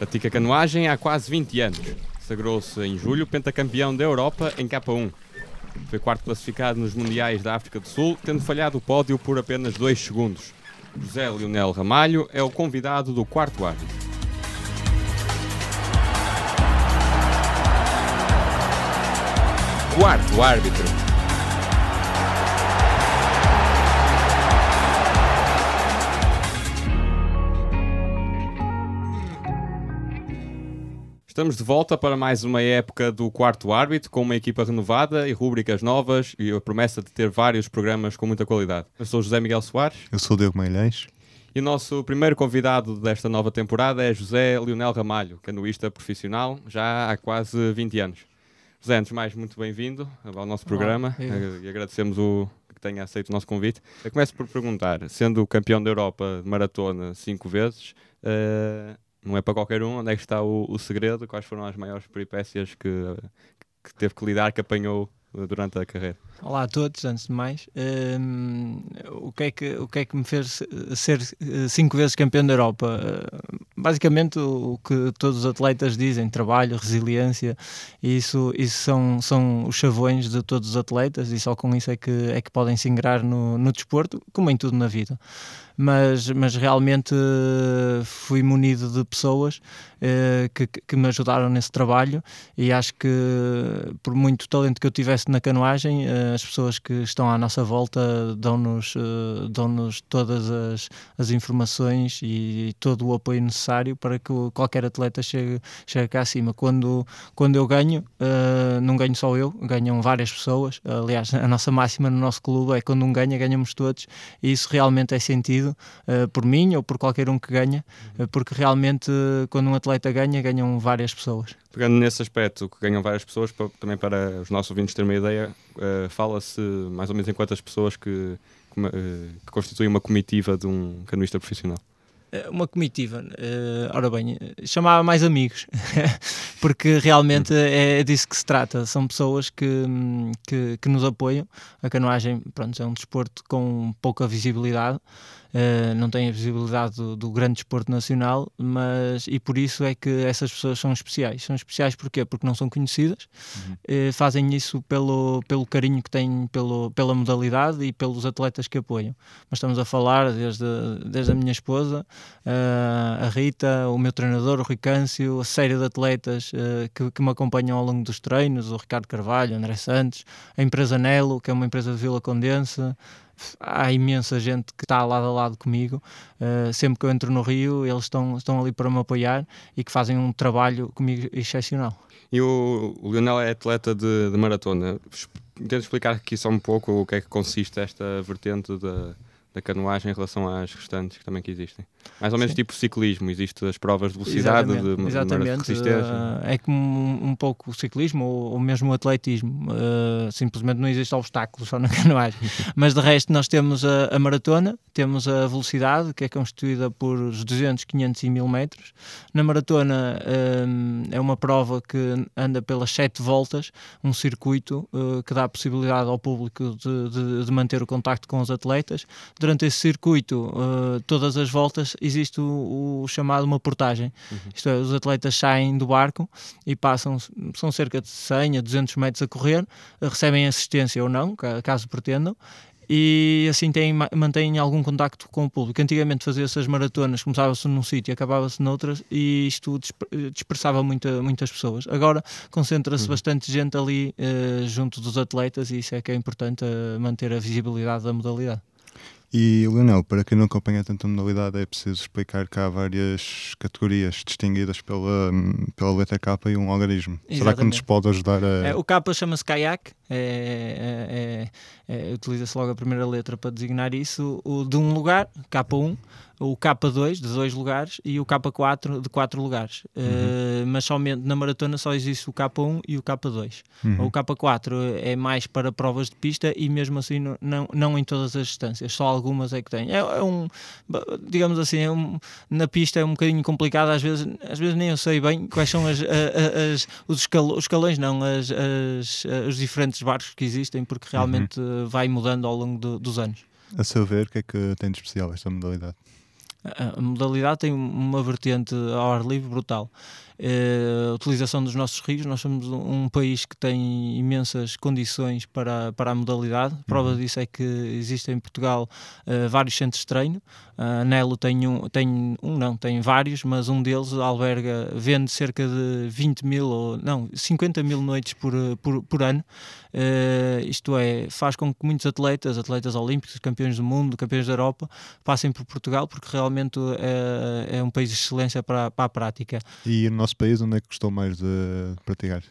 Pratica canoagem há quase 20 anos. Sagrou-se em julho pentacampeão da Europa em K1. Foi quarto classificado nos Mundiais da África do Sul, tendo falhado o pódio por apenas 2 segundos. José Leonel Ramalho é o convidado do quarto árbitro. Quarto árbitro. Estamos de volta para mais uma época do quarto árbitro, com uma equipa renovada e rúbricas novas e a promessa de ter vários programas com muita qualidade. Eu sou José Miguel Soares. Eu sou o Diego Mailhães. E o nosso primeiro convidado desta nova temporada é José Leonel Ramalho, canoísta profissional, já há quase 20 anos. José, antes de mais, muito bem-vindo ao nosso programa e agradecemos o que tenha aceito o nosso convite. Eu começo por perguntar, sendo campeão da Europa de maratona cinco vezes, uh, não é para qualquer um, onde é que está o, o segredo? Quais foram as maiores peripécias que, que teve que lidar, que apanhou durante a carreira? Olá a todos, antes de mais. Um, o, que é que, o que é que me fez ser cinco vezes campeão da Europa? Uh, basicamente o, que todos os atletas dizem, trabalho, resiliência, isso, isso são, são os chavões de todos os atletas e só com isso é que, é que podem se ingrar no, no desporto, como em tudo na vida mas, mas realmente uh, fui munido de pessoas que, que me ajudaram nesse trabalho e acho que por muito talento que eu tivesse na canoagem, uh, as pessoas que estão à nossa volta dão-nos dão todas as, as informações e todo o apoio necessário para que qualquer atleta chegue, chegue cá acima. Quando, quando eu ganho, não ganho só eu, ganham várias pessoas. Aliás, a nossa máxima no nosso clube é quando um ganha, ganhamos todos e isso realmente é sentido por mim ou por qualquer um que ganha, porque realmente quando um atleta ganha, ganham várias pessoas. Pegando nesse aspecto, que ganham várias pessoas, para, também para os nossos ouvintes terem uma ideia, uh, fala-se mais ou menos em quantas pessoas que, que constituem uma comitiva de um canoista profissional? uma comitiva, uh, ora bem, chamava mais amigos, porque realmente é disso que se trata. São pessoas que, que, que nos apoiam. A canoagem pronto, é um desporto com pouca visibilidade, uh, não tem a visibilidade do, do, grande desporto nacional, mas e por isso é que essas pessoas são especiais. São especiais porquê? Porque não são conhecidas, uhum. uh, fazem isso pelo, pelo carinho que têm pelo, pela modalidade e pelos atletas que apoiam. Mas estamos a falar desde, desde a minha esposa, uh, a Rita, o meu treinador, o Ricâncio, a série de atletas que, que me acompanham ao longo dos treinos, o Ricardo Carvalho, o André Santos, a empresa Nelo, que é uma empresa de Vila Condensa há imensa gente que está lado a lado comigo. Uh, sempre que eu entro no Rio, eles estão, estão ali para me apoiar e que fazem um trabalho comigo excepcional. E o, o Lionel é atleta de, de maratona. Tento explicar aqui só um pouco o que é que consiste esta vertente da, da canoagem em relação às restantes que também que existem. Mais ou menos Sim. tipo ciclismo, existem as provas de velocidade, exatamente, de, exatamente. de resistência. Uh, é como um, um, pouco o ciclismo ou, ou mesmo o atletismo. Uh, simplesmente não existe obstáculos só na canoagem. Mas de resto nós temos a, a, maratona, temos a velocidade, que é constituída por 200, 500 e 1000 metros. Na maratona uh, é uma prova que anda pelas 7 voltas, um circuito que dá a possibilidade ao público de, de, de, manter o contacto com os atletas. Durante esse circuito, todas as voltas existe o, o chamado uma portagem. Uhum. Isto é, os atletas saem do barco e passam, são cerca de 100 a 200 metros a correr, recebem assistência ou não, caso pretendam, e assim têm, mantêm algum contacto com o público. Antigamente fazia essas maratonas, começava-se num sítio e acabava-se noutras, e isto dispersava muita, muitas pessoas. Agora concentra-se uhum. bastante gente ali uh, junto dos atletas, e isso é que é importante uh, manter a visibilidade da modalidade. E, Leonel, para quem não acompanha tanta modalidade, é preciso explicar que há várias categorias distinguidas pela, pela letra K e um algarismo. Exatamente. Será que nos pode ajudar a. É, o K chama-se kayak, é, é, é, utiliza-se logo a primeira letra para designar isso. O de um lugar, K1, o K2 de dois lugares e o K4 de quatro lugares. Uhum. Uh, mas somente na maratona só existe o K1 e o K2. Uhum. O K4 é mais para provas de pista e mesmo assim não, não, não em todas as distâncias, só algumas é que tem. É, é um, digamos assim, é um, na pista é um bocadinho complicado, às vezes, às vezes nem eu sei bem quais são as, as, os, escalões, os escalões, não, as, as, os diferentes barcos que existem, porque realmente uhum. vai mudando ao longo do, dos anos. A seu ver, o que é que tem de especial esta modalidade? A modalidade tem uma vertente ao ar livre brutal. Eh, a utilização dos nossos rios. Nós somos um país que tem imensas condições para, para a modalidade. Prova uhum. disso é que existem em Portugal uh, vários centros de treino. A Nelo tem um, tem um, não, tem vários, mas um deles alberga, vende cerca de 20 mil, ou não, 50 mil noites por, por, por ano. Uh, isto é, faz com que muitos atletas, atletas olímpicos, campeões do mundo, campeões da Europa, passem por Portugal, porque realmente é, é um país de excelência para, para a prática. E o nosso país, onde é que gostou mais de praticar?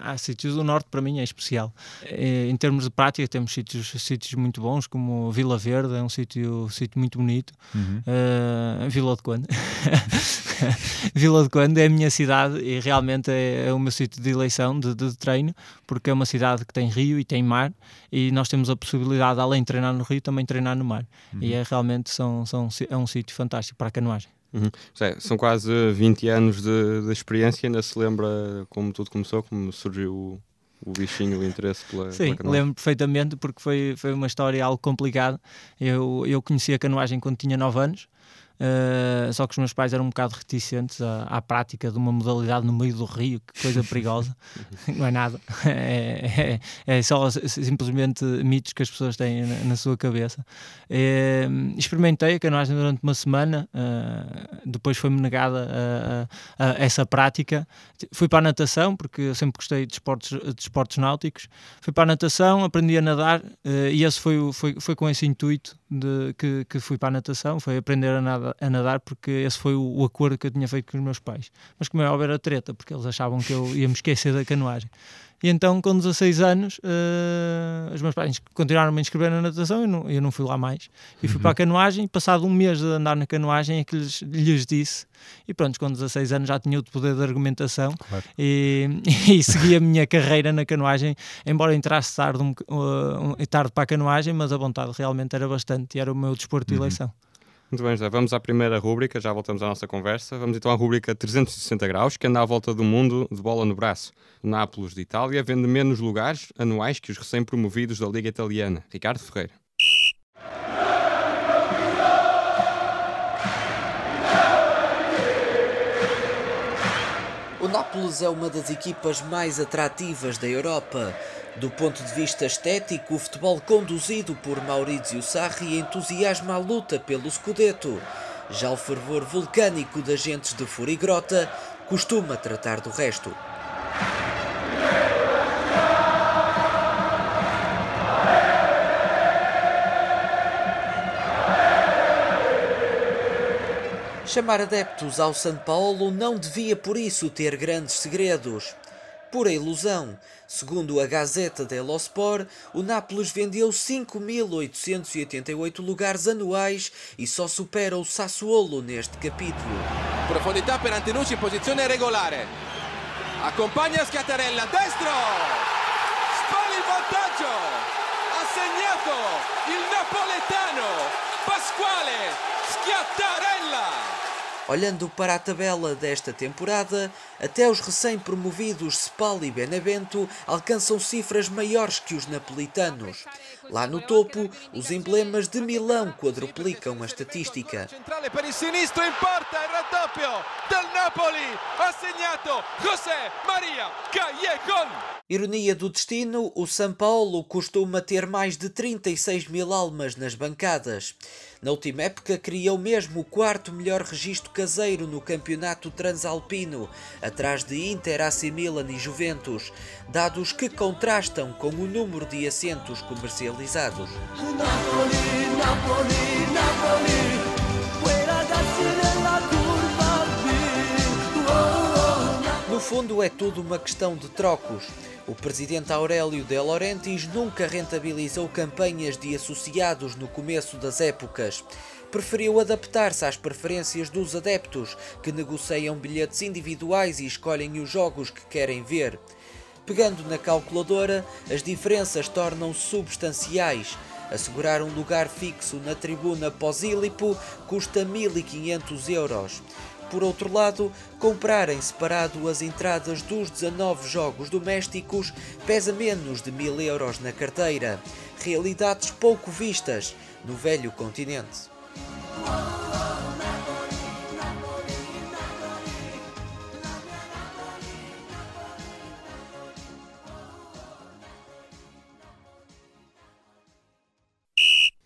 Há sítios do norte, para mim, é especial. É, em termos de prática, temos sítios, sítios muito bons, como Vila Verde, é um sítio, sítio muito bonito. Uhum. Uh, Vila de Conde. Vila de Conde é a minha cidade e realmente é, é o meu sítio de eleição, de, de, treino, porque é uma cidade que tem rio e tem mar e nós temos a possibilidade, além de treinar no rio, também treinar no mar. Uhum. E é realmente são, são, é um sítio fantástico para a canoagem. Uhum. são quase 20 anos de, de, experiência, ainda se lembra como tudo começou, como surgiu o, o bichinho, o interesse pela Sim, pela lembro perfeitamente porque foi, foi uma história algo complicada. Eu, eu conheci a canoagem quando tinha 9 anos Uh, só que os meus pais eram um bocado reticentes à, à, prática de uma modalidade no meio do rio, que coisa perigosa. não é nada. É, é, é, só simplesmente mitos que as pessoas têm na, na sua cabeça. Uh, experimentei a canoagem durante uma semana, uh, depois foi-me negada a, a, a, essa prática. Fui para a natação, porque eu sempre gostei de esportes, de esportes náuticos. Fui para a natação, aprendi a nadar e esse foi, foi, foi com esse intuito de, que, que fui para a natação, foi aprender a a nadar porque esse foi o, o, acordo que eu tinha feito com os meus pais. Mas como é óbvio era treta, porque eles achavam que eu ia me esquecer da canoagem. E então, com 16 anos, uh, os meus pais continuaram -me a inscrever na natação e eu não, eu não fui lá mais. E fui uhum. para a canoagem. Passado um mês de andar na canoagem, é que lhes, lhes disse. E pronto, com 16 anos já tinha o poder de argumentação claro. e, e segui a minha carreira na canoagem. Embora entrasse tarde, um, uh, tarde para a canoagem, mas a vontade realmente era bastante e era o meu desporto de uhum. eleição. Muito bem, José. Vamos à primeira rúbrica, já voltamos à nossa conversa. Vamos então à rúbrica 360 graus, que anda à volta do mundo de bola no braço. O Nápoles de Itália vende menos lugares anuais que os recém-promovidos da Liga Italiana. Ricardo Ferreira. O Nápoles é uma das equipas mais atrativas da Europa. Do ponto de vista estético, o futebol conduzido por Maurizio Sarri entusiasma a luta pelo Scudetto. Já o fervor vulcânico das gentes de Furigrota costuma tratar do resto. Chamar adeptos ao São Paulo não devia por isso ter grandes segredos pura ilusão. Segundo a Gazeta dello Sport, o Nápoles vendeu 5.888 lugares anuais e só supera o Sassuolo neste capítulo. Profondità per Antenucci posizione regolare. Accompagna Schiattarella, destro! Spalla il vantaggio! Ha segnato il napoletano Pasquale Schiattarella! Olhando para a tabela desta temporada, até os recém-promovidos Spal e Benevento alcançam cifras maiores que os napolitanos. Lá no topo, os emblemas de Milão quadruplicam a estatística. Callejon. Ironia do destino, o São Paulo costuma ter mais de 36 mil almas nas bancadas. Na última época criou mesmo o quarto melhor registro caseiro no campeonato transalpino, atrás de Inter, AC Milan e Juventus, dados que contrastam com o número de assentos comercializados. Napoli, Napoli, Napoli. Fundo, é tudo uma questão de trocos. O presidente Aurélio De Laurentiis nunca rentabilizou campanhas de associados no começo das épocas. Preferiu adaptar-se às preferências dos adeptos, que negociam bilhetes individuais e escolhem os jogos que querem ver. Pegando na calculadora, as diferenças tornam-se substanciais. Assegurar um lugar fixo na tribuna pós-Ílipo custa 1.500 euros. Por outro lado, comprar em separado as entradas dos 19 jogos domésticos pesa menos de mil euros na carteira. Realidades pouco vistas no velho continente.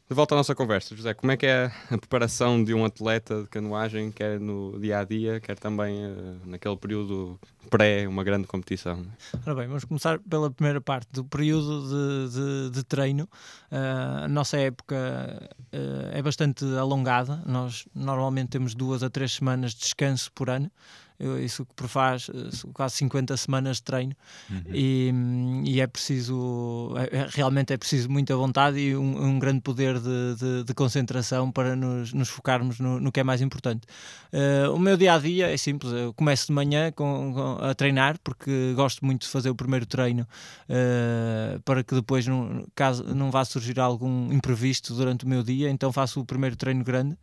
De volta à nossa conversa, José, como é que é a preparação de um atleta de canoagem, quer no dia a dia, quer também uh, naquele período pré uma grande competição? Ora bem, vamos começar pela primeira parte do período de, de, de treino. Uh, a nossa época uh, é bastante alongada, nós normalmente temos duas a três semanas de descanso por ano isso que prefaz eh, quase 50 semanas de treino uhum. e, e, é preciso, é, é, realmente é preciso muita vontade e um, um grande poder de, de, de, concentração para nos, nos focarmos no, no, que é mais importante. Uh, o meu dia a dia é simples, eu começo de manhã com, com, a treinar porque gosto muito de fazer o primeiro treino uh, para que depois, não, caso não vá surgir algum imprevisto durante o meu dia, então faço o primeiro treino grande.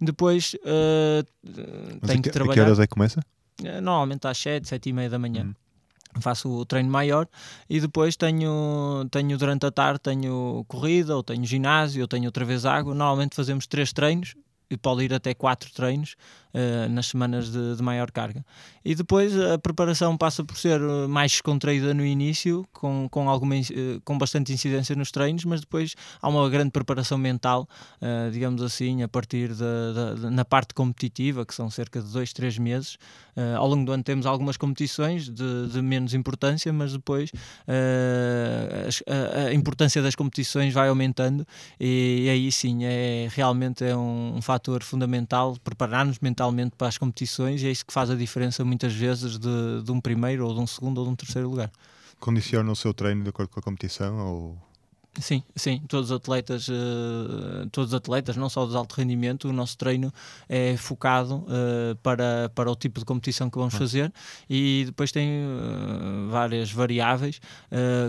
Depois uh, tenho que, que trabalhar. A que horas é que começa? Eh, normalmente às 7, 7 e meia da manhã. Hum. Faço o treino maior e depois tenho, tenho durante a tarde tenho corrida, ou tenho ginásio, ou tenho outra vez água. Normalmente fazemos três treinos e pode ir até quatro treinos uh, nas semanas de, de, maior carga. E depois a preparação passa por ser eh, mais descontraída no início, com, com, alguma, uh, com bastante incidência nos treinos, mas depois há uma grande preparação mental, uh, digamos assim, a partir da, da, na parte competitiva, que são cerca de dois, três meses. ao longo do ano temos algumas competições de, de menos importância, mas depois a, a, importância das competições vai aumentando e, e aí sim é realmente é um, um fator fundamental preparar-nos mentalmente para as competições e é isso que faz a diferença muitas vezes de, de um primeiro ou de um segundo ou de um terceiro lugar. Condiciona o seu treino de acordo com a competição ou Sim, sim, todos os atletas, uh, todos os atletas, não só de alto rendimento, o nosso treino é focado uh, para, para o tipo de competição que vamos fazer. E depois tem uh, várias variáveis,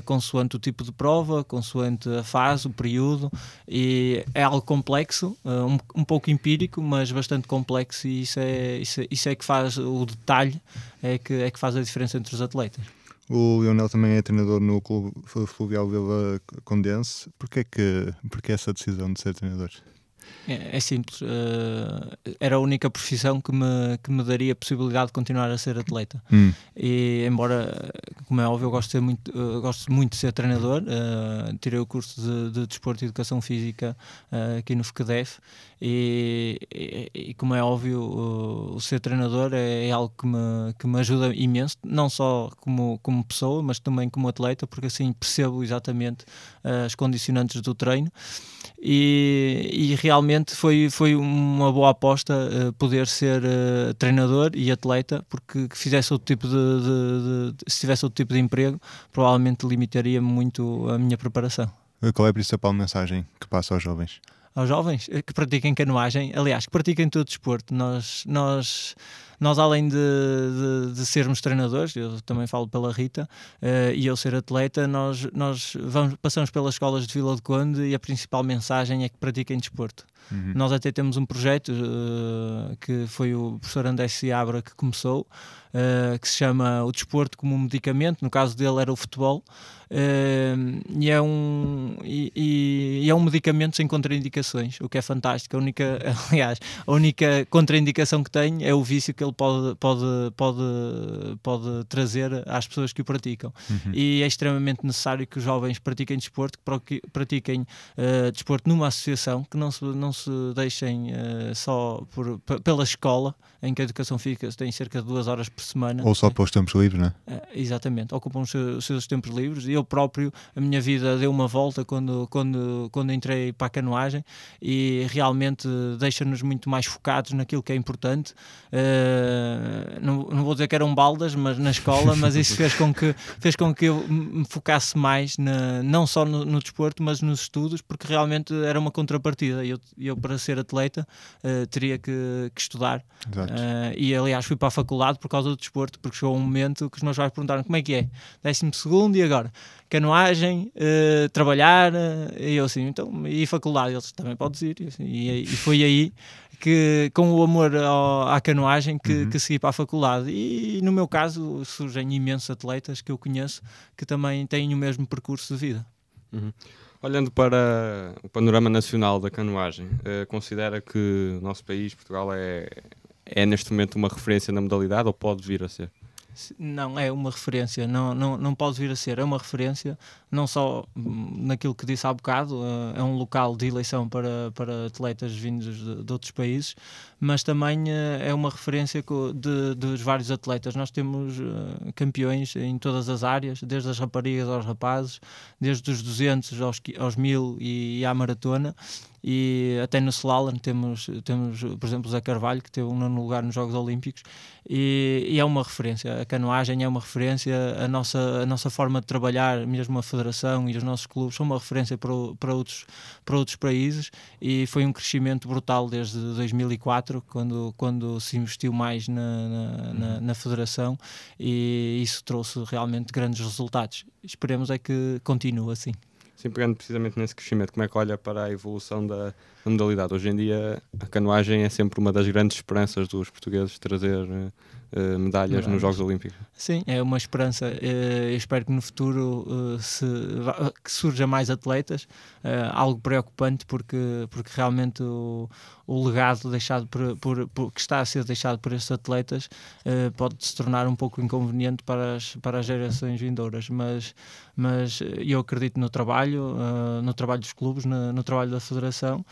consoante o tipo de prova, consoante a fase, o período, e é algo complexo, um, um pouco empírico, mas bastante complexo, e isso é, isso é, isso é que faz o detalhe, é que, é que faz a diferença entre os atletas. O Lionel também é treinador no Clube Fluvial Vila Condense. Porquê, que, porquê essa decisão de ser treinador? É, é simples. Uh, era a única profissão que me, que me daria a possibilidade de continuar a ser atleta. Hum. E, embora, como é óbvio, eu gosto, de ser muito, uh, gosto muito de ser treinador, uh, tirei o curso de, de Desporto e Educação Física aqui no FECDEF e, e, e, como é óbvio, o ser treinador é, é, algo que me, que me ajuda imenso, não só como, como pessoa, mas também como atleta, porque assim percebo exatamente as condicionantes do treino e, e realmente foi, foi uma boa aposta uh, poder ser uh, treinador e atleta, porque fizesse outro tipo de, de, de, se tivesse outro tipo de emprego, provavelmente limitaria muito a minha preparação. Qual é a principal mensagem que passa aos jovens? Aos jovens que pratiquem canoagem, aliás, que pratiquem todo o desporto. Nós, nós nós, além de, de, de, sermos treinadores, eu também falo pela Rita, uh, e eu ser atleta, nós, nós vamos, passamos pelas escolas de Vila de Conde e a principal mensagem é que pratiquem desporto. Uhum. Nós até temos um projeto uh, que foi o professor André Seabra que começou, uh, que se chama O Desporto como um Medicamento, no caso dele era o futebol, uh, e, é um, e, e, é um medicamento sem contraindicações, o que é fantástico. A única, aliás, a única contraindicação que tem é o vício que ele pode, pode, pode, pode trazer às pessoas que o praticam. Uhum. E é extremamente necessário que os jovens pratiquem desporto, que pratiquem uh, desporto numa associação, que não se, não se deixem uh, só por, pela escola, em que a educação física tem cerca de duas horas por semana. Ou só para os tempos livres, não é? Uh, exatamente, ocupam os seus, os seus tempos livres. Eu próprio, a minha vida deu uma volta quando, quando, quando entrei para a canoagem e realmente deixa-nos muito mais focados naquilo que é importante. Uh, não, não vou dizer que eram baldas, mas na escola, mas isso fez com que, fez com que eu me focasse mais na, não só no, no desporto, mas nos estudos, porque realmente era uma contrapartida. Eu, eu para ser atleta, uh, teria que, que estudar. Uh, e aliás, fui para a faculdade por causa do desporto, porque chegou um momento que os meus pais perguntaram como é que é, décimo segundo e agora? Canoagem, uh, trabalhar, e eu assim, então, e faculdade? Eles também podes ir. E, assim, e, e foi aí que com o amor ao, à canoagem que, uhum. que segui para a faculdade. E, no meu caso surgem imensos atletas que eu conheço que também têm o mesmo percurso de vida. Uhum. Olhando para o panorama nacional da canoagem, uh, considera que o nosso país, Portugal, é, é neste momento uma referência na modalidade ou pode vir a ser? Não, é uma referência, não, não, não pode vir a ser, é uma referência, não só hum, naquilo que disse há bocado, eh, é um local de eleição para, para atletas vindos de, de outros países, mas também eh, é uma referência de, dos vários atletas. Nós temos eh, campeões em todas as áreas, desde as raparigas aos rapazes, desde os 200 aos, aos 1000 e, e à maratona, e até no slalom temos, temos por exemplo, o Zé Carvalho, que teve um nono lugar nos Jogos Olímpicos, e, e, é uma referência. A canoagem é uma referência, a nossa, a nossa forma de trabalhar, mesmo a federação e os nossos clubes, são uma referência para, para, outros, para outros países, e foi um crescimento brutal desde 2004, quando, quando se investiu mais na, na, na, na federação, e isso trouxe realmente grandes resultados. Esperemos é que continue assim. Sim, pegando precisamente nesse crescimento, como é que olha para a evolução da, da modalidade? Hoje em dia, a canoagem é sempre uma das grandes esperanças dos portugueses trazer uh, medalhas, nos Jogos Olímpicos. Sim, é uma esperança. Uh, eu espero que no futuro uh, se, que surja mais atletas, algo preocupante porque, porque realmente o, o legado deixado por, por, por, que está a ser deixado por estes atletas pode se tornar um pouco inconveniente para as, para as gerações vindouras, mas, mas eu acredito no trabalho, no trabalho dos clubes, no, no trabalho da federação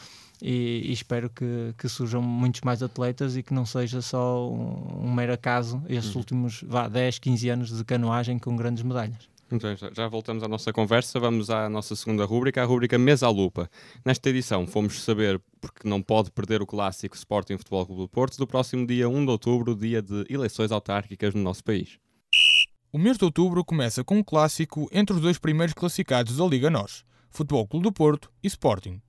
e, e, espero que, que, surjam muitos mais atletas e que não seja só um, um mero acaso estes uhum. últimos vá, 10, 15 anos de canoagem com grandes medalhas. Então, já voltamos à nossa conversa, vamos à nossa segunda rúbrica, a rúbrica Mesa à Lupa. Nesta edição fomos saber, porque não pode perder o clássico Sporting Futebol Clube do Porto, do próximo dia 1 de outubro, dia de eleições autárquicas no nosso país. O mês de outubro começa com um clássico entre os dois primeiros classificados da Liga NOS, Futebol Clube do Porto e Sporting.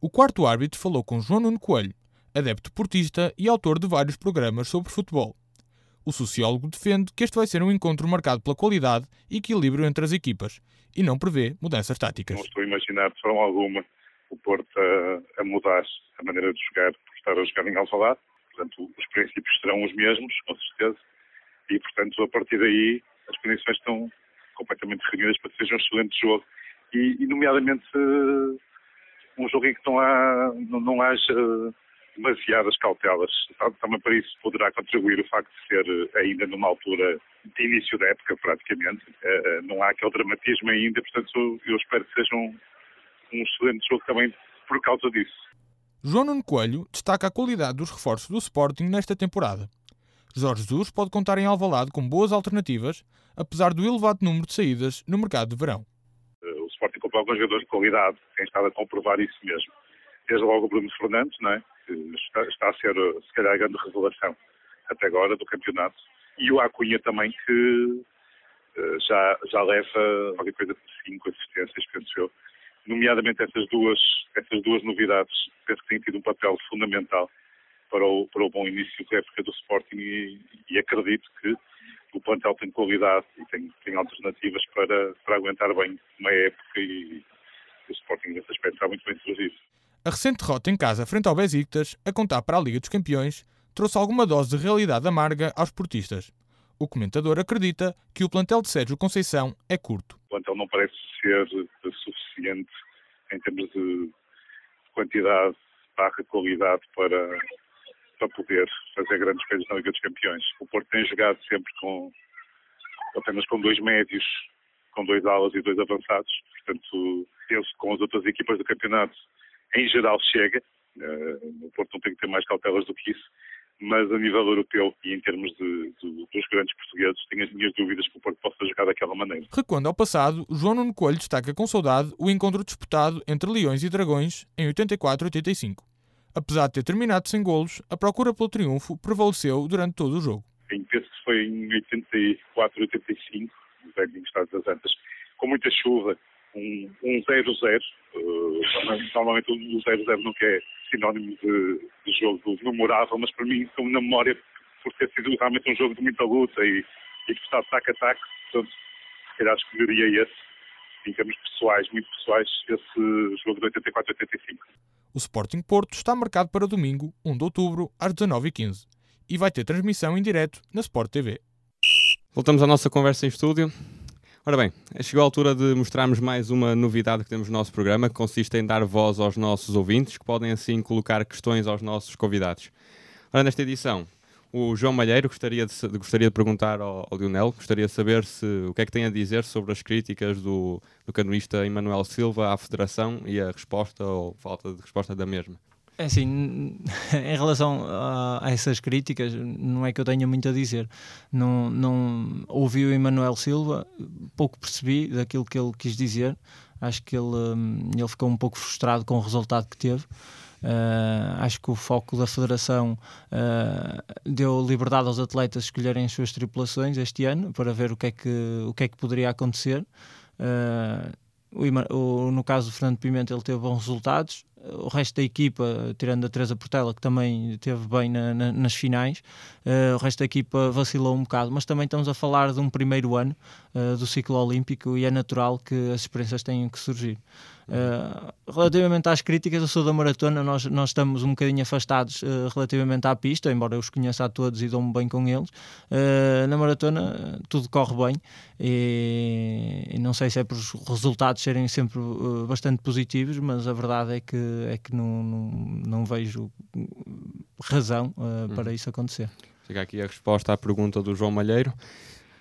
O quarto árbitro falou com João Nuno Coelho, adepto portista e autor de vários programas sobre futebol. O sociólogo defende que este vai ser um encontro marcado pela qualidade e equilíbrio entre as equipas e não prevê mudanças táticas. Não estou a imaginar de forma alguma o Porto a, a mudar a maneira de jogar por estar a jogar em Alvalade. Portanto, os princípios serão os mesmos, com certeza, e portanto, a partir daí, as condições estão completamente reunidas para que seja um excelente jogo. E, e nomeadamente, um jogo em que não, há, não, não haja demasiadas cautelas. Também para isso poderá contribuir o facto de ser eh, ainda numa altura de início da época, praticamente. Eh, eh, não há aquele dramatismo ainda, portanto eu espero que seja um, um excelente jogo também por causa disso. João Nuno Coelho destaca a qualidade dos reforços do Sporting nesta temporada. Jorge Jesus pode contar em Alvalade com boas alternativas, apesar do elevado número de saídas no mercado de verão. Sporting comprou alguns jogadores de qualidade, tem estado a comprovar isso mesmo. Desde logo o Bruno Fernandes, não é? que está, está, a ser, se calhar, a grande revelação até agora do campeonato. E o Acunha também, que uh, já, já leva qualquer coisa de cinco assistências, penso eu. Nomeadamente essas duas, essas duas novidades, penso que têm tido um papel fundamental para o, para o bom início da época do Sporting e, e acredito que o plantel tem qualidade e tem, tem alternativas para, para aguentar bem uma época e o Sporting nesse aspecto está muito bem servido. A recente derrota em casa frente ao Besiktas, a contar para a Liga dos Campeões, trouxe alguma dose de realidade amarga aos portistas. O comentador acredita que o plantel de Sérgio Conceição é curto. O plantel não parece ser suficiente em termos de quantidade barra qualidade para, para poder fazer grandes coisas na Liga dos Campeões. O Porto tem jogado sempre com apenas com dois médios, com dois alas e dois avançados. Portanto, penso que com as outras equipas do campeonato, em geral, chega. Uh, o Porto não tem que ter mais cautelas do que isso. Mas a nível europeu e em termos de, de, dos grandes portugueses, tenho as minhas dúvidas que o Porto possa jogar daquela maneira. Recuando ao passado, João Nuno Coelho destaca com saudade o encontro disputado entre Leões e Dragões em 84-85. Apesar de ter terminado sem golos, a procura pelo triunfo prevaleceu durante todo o jogo. Sim, penso que foi em 84, 85, no velho Estado das Antas, com muita chuva, um 0-0. Um uh, normalmente o 0-0 nunca é sinónimo de, de, jogo memorável, mas para mim, estou na memória, por ter sido realmente um jogo de muita luta e, e que está ataque a ataque, portanto, se calhar escolheria esse, em termos pessoais, muito pessoais, esse jogo de 84-85. O Sporting Porto está marcado para domingo, 1 de outubro, às 19h15 e vai ter transmissão em direto na Sport TV. Voltamos à nossa conversa em estúdio. Ora bem, chegou a altura de mostrarmos mais uma novidade que temos no nosso programa, que consiste em dar voz aos nossos ouvintes, que podem assim colocar questões aos nossos convidados. Ora, nesta edição, O João Malheiro gostaria de, gostaria de perguntar ao, ao, Lionel, gostaria de saber se, o que é que tem a dizer sobre as críticas do, do canoista Emanuel Silva à Federação e a resposta ou falta de resposta da mesma. É assim, em relação a, a, essas críticas, não é que eu tenha muito a dizer. Não, não ouvi o Emanuel Silva, pouco percebi daquilo que ele quis dizer. Acho que ele, hum, ele ficou um pouco frustrado com o resultado que teve. Uh, acho que o foco da Federação uh, deu liberdade aos atletas escolherem as suas tripulações este ano para ver o que é que, o que, é que poderia acontecer. Uh, o, no caso do Fernando Pimenta, ele teve bons resultados. O resto da equipa, tirando a Teresa Portela, que também teve bem na, na, nas finais, uh, o resto da equipa vacilou um bocado. Mas também estamos a falar de um primeiro ano uh, do ciclo olímpico e é natural que as experiências tenham que surgir. Uh, relativamente às críticas, eu sou da maratona, nós, nós estamos um bocadinho afastados uh, relativamente à pista, embora eu os conheça a todos e dou-me bem com eles. Uh, na maratona tudo corre bem e, e, não sei se é por os resultados serem sempre bastante positivos, mas a verdade é que, é que não, não, não vejo razão uhum. para isso acontecer. Chega aqui a resposta à pergunta do João Malheiro.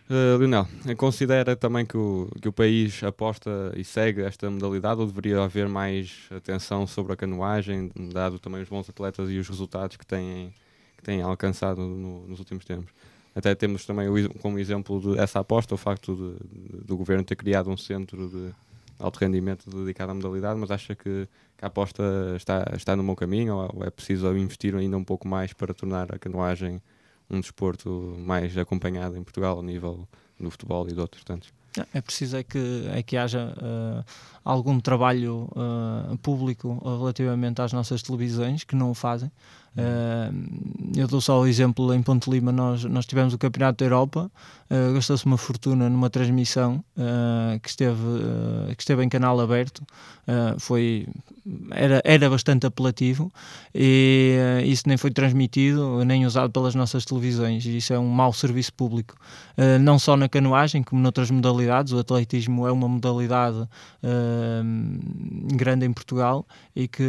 Uh, Lionel, considera também que o, que o país aposta e segue esta modalidade ou deveria haver mais atenção sobre a canoagem, dado também os bons atletas e os resultados que têm, que têm alcançado no, nos últimos tempos? Até temos também como exemplo dessa aposta o facto de, de, do governo ter criado um centro de alto rendimento dedicado à modalidade, mas acha que, que a aposta está, está no bom caminho ou, é preciso investir ainda um pouco mais para tornar a canoagem um desporto mais acompanhado em Portugal, ao nível do futebol e de outros tantos. É preciso é que, é que haja uh, algum trabalho uh, público relativamente às nossas televisões que não o fazem. Uh, eu dou só o exemplo em Ponte Lima, nós, nós tivemos o Campeonato da Europa, uh, gastou-se uma fortuna numa transmissão uh, que, esteve, que esteve em canal aberto, foi, era, era bastante apelativo e isso nem foi transmitido nem usado pelas nossas televisões. E isso é um mau serviço público. não só na canoagem, como noutras modalidades, o atletismo é uma modalidade grande em Portugal e que,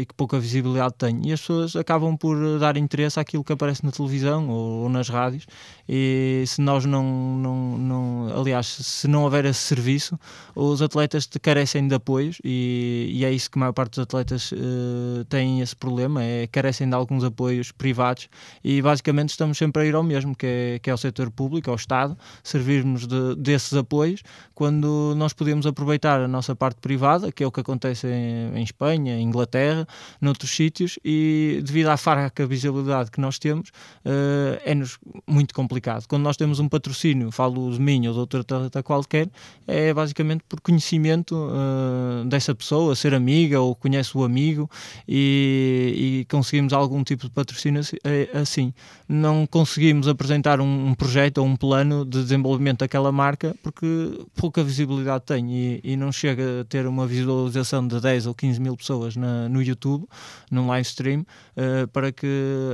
e que pouca visibilidade tem. E as pessoas acabam por dar interesse àquilo que aparece na televisão ou, ou nas rádios. E se nós não, não, não, aliás, se não houver esse serviço, os atletas carecem de apoios e, e é isso que a maior parte dos atletas uh, têm esse problema, é carecem de alguns apoios privados e basicamente estamos sempre a ir ao mesmo, que é, que é ao setor público, ao Estado, servirmos de, desses apoios quando nós podemos aproveitar a nossa parte privada, que é o que acontece em, em Espanha, em Inglaterra, noutros sítios e devido devido à fraca visibilidade que nós temos, uh, é-nos muito complicado. Quando nós temos um patrocínio, falo de mim ou de atleta qualquer, é basicamente por conhecimento uh, dessa pessoa, ser amiga ou conhece o amigo e, e conseguimos algum tipo de patrocínio eh, assim. Não conseguimos apresentar um, um, projeto ou um plano de desenvolvimento daquela marca porque pouca visibilidade tem e, e não chega a ter uma visualização de 10 ou 15 mil pessoas na, no YouTube, num live stream, uh, para que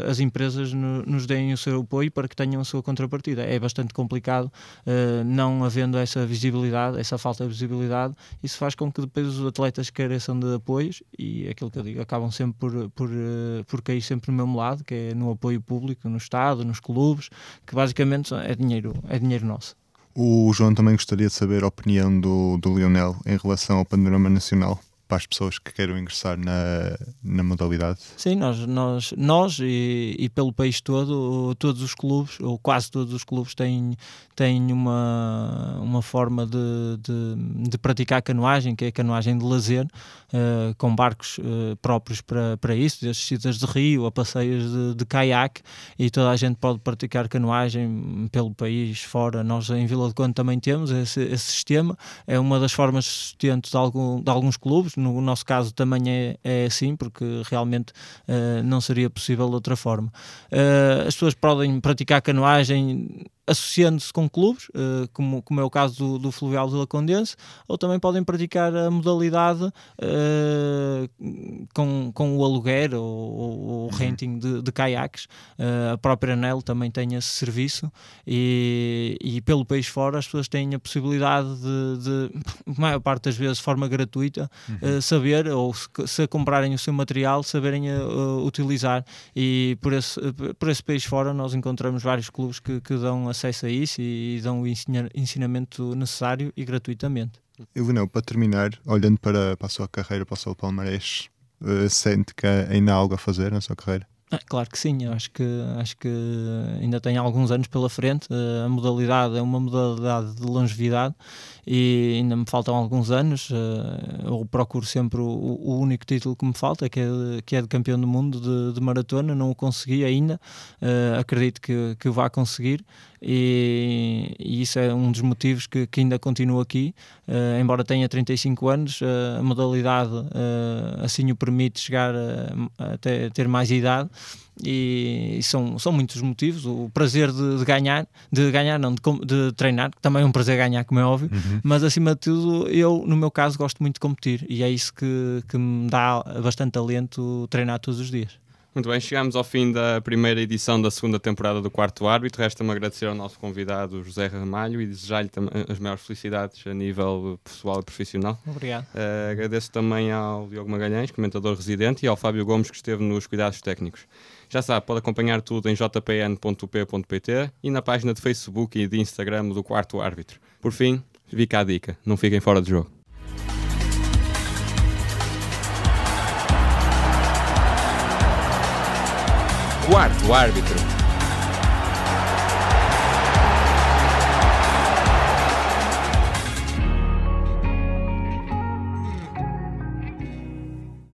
as empresas no, nos deem o seu apoio para que tenham a sua contrapartida. É bastante complicado uh, não havendo essa visibilidade, essa falta de visibilidade, isso faz com que depois os atletas careçam de apoios e aquilo que eu digo, acabam sempre por, por, uh, por cair sempre no mesmo lado, que é no apoio público, no Estado, nos clubes, que basicamente é dinheiro, é dinheiro nosso. O João também gostaria de saber a opinião do, do Lionel em relação ao panorama nacional para as pessoas que queiram ingressar na, na modalidade? Sim, nós, nós, nós e, e pelo país todo, todos os clubes, ou quase todos os clubes, têm, têm uma, uma forma de, de, de praticar canoagem, que é a canoagem de lazer, uh, com barcos uh, próprios para, para isso, desde descidas de rio a passeios de, de caiaque, e toda a gente pode praticar canoagem pelo país fora. Nós em Vila de Conde também temos esse, esse sistema, é uma das formas de sustento de, algum, de alguns clubes no nosso caso também é, é assim, porque realmente uh, não seria possível de outra forma. Uh, as pessoas podem praticar canoagem associando-se com clubes, uh, como, como é o caso do, do Fluvial de La Condense, ou também podem praticar a modalidade uh, com, com o aluguer ou, ou o uhum. renting de, de caiaques. Uh, a própria ANEL também tem esse serviço e, e pelo país fora as pessoas têm a possibilidade de, de maior parte das vezes, de forma gratuita, uhum. saber, ou se, se, comprarem o seu material, saberem utilizar. E por esse, por esse país fora nós encontramos vários clubes que, que dão acesso a isso e, dão o ensinamento necessário e gratuitamente. Elenel, para terminar, olhando para, para a sua carreira, para o seu palmarés, uh, sente que ainda há algo a fazer na sua carreira? Ah, claro que sim, acho que, acho que ainda tem alguns anos pela frente. Uh, a modalidade é uma modalidade de longevidade e ainda me faltam alguns anos. Uh, eu procuro sempre o, o, único título que me falta, que é, que é de campeão do mundo de, de maratona. Não o consegui ainda, uh, acredito que, que o vá conseguir. E, e, isso é um dos motivos que, que ainda continuo aqui, uh, embora tenha 35 anos, uh, a modalidade uh, assim o permite chegar a, a ter mais idade e são, são muitos motivos. O prazer de, de ganhar, de ganhar, não, de, de, treinar, que também é um prazer ganhar, como é óbvio, uhum. mas acima de tudo, eu, no meu caso, gosto muito de competir e é isso que, que me dá bastante alento treinar todos os dias. Muito bem, chegamos ao fim da primeira edição da segunda temporada do Quarto Árbitro. Resta-me agradecer ao nosso convidado José Ramalho e desejar-lhe as maiores felicidades a nível pessoal e profissional. Obrigado. Uh, agradeço também ao Diogo Magalhães, comentador residente, e ao Fábio Gomes, que esteve nos cuidados técnicos. Já sabe, pode acompanhar tudo em jpn.up.pt e na página de Facebook e de Instagram do Quarto Árbitro. Por fim, fica a dica: não fiquem fora de jogo. Quarto Árbitro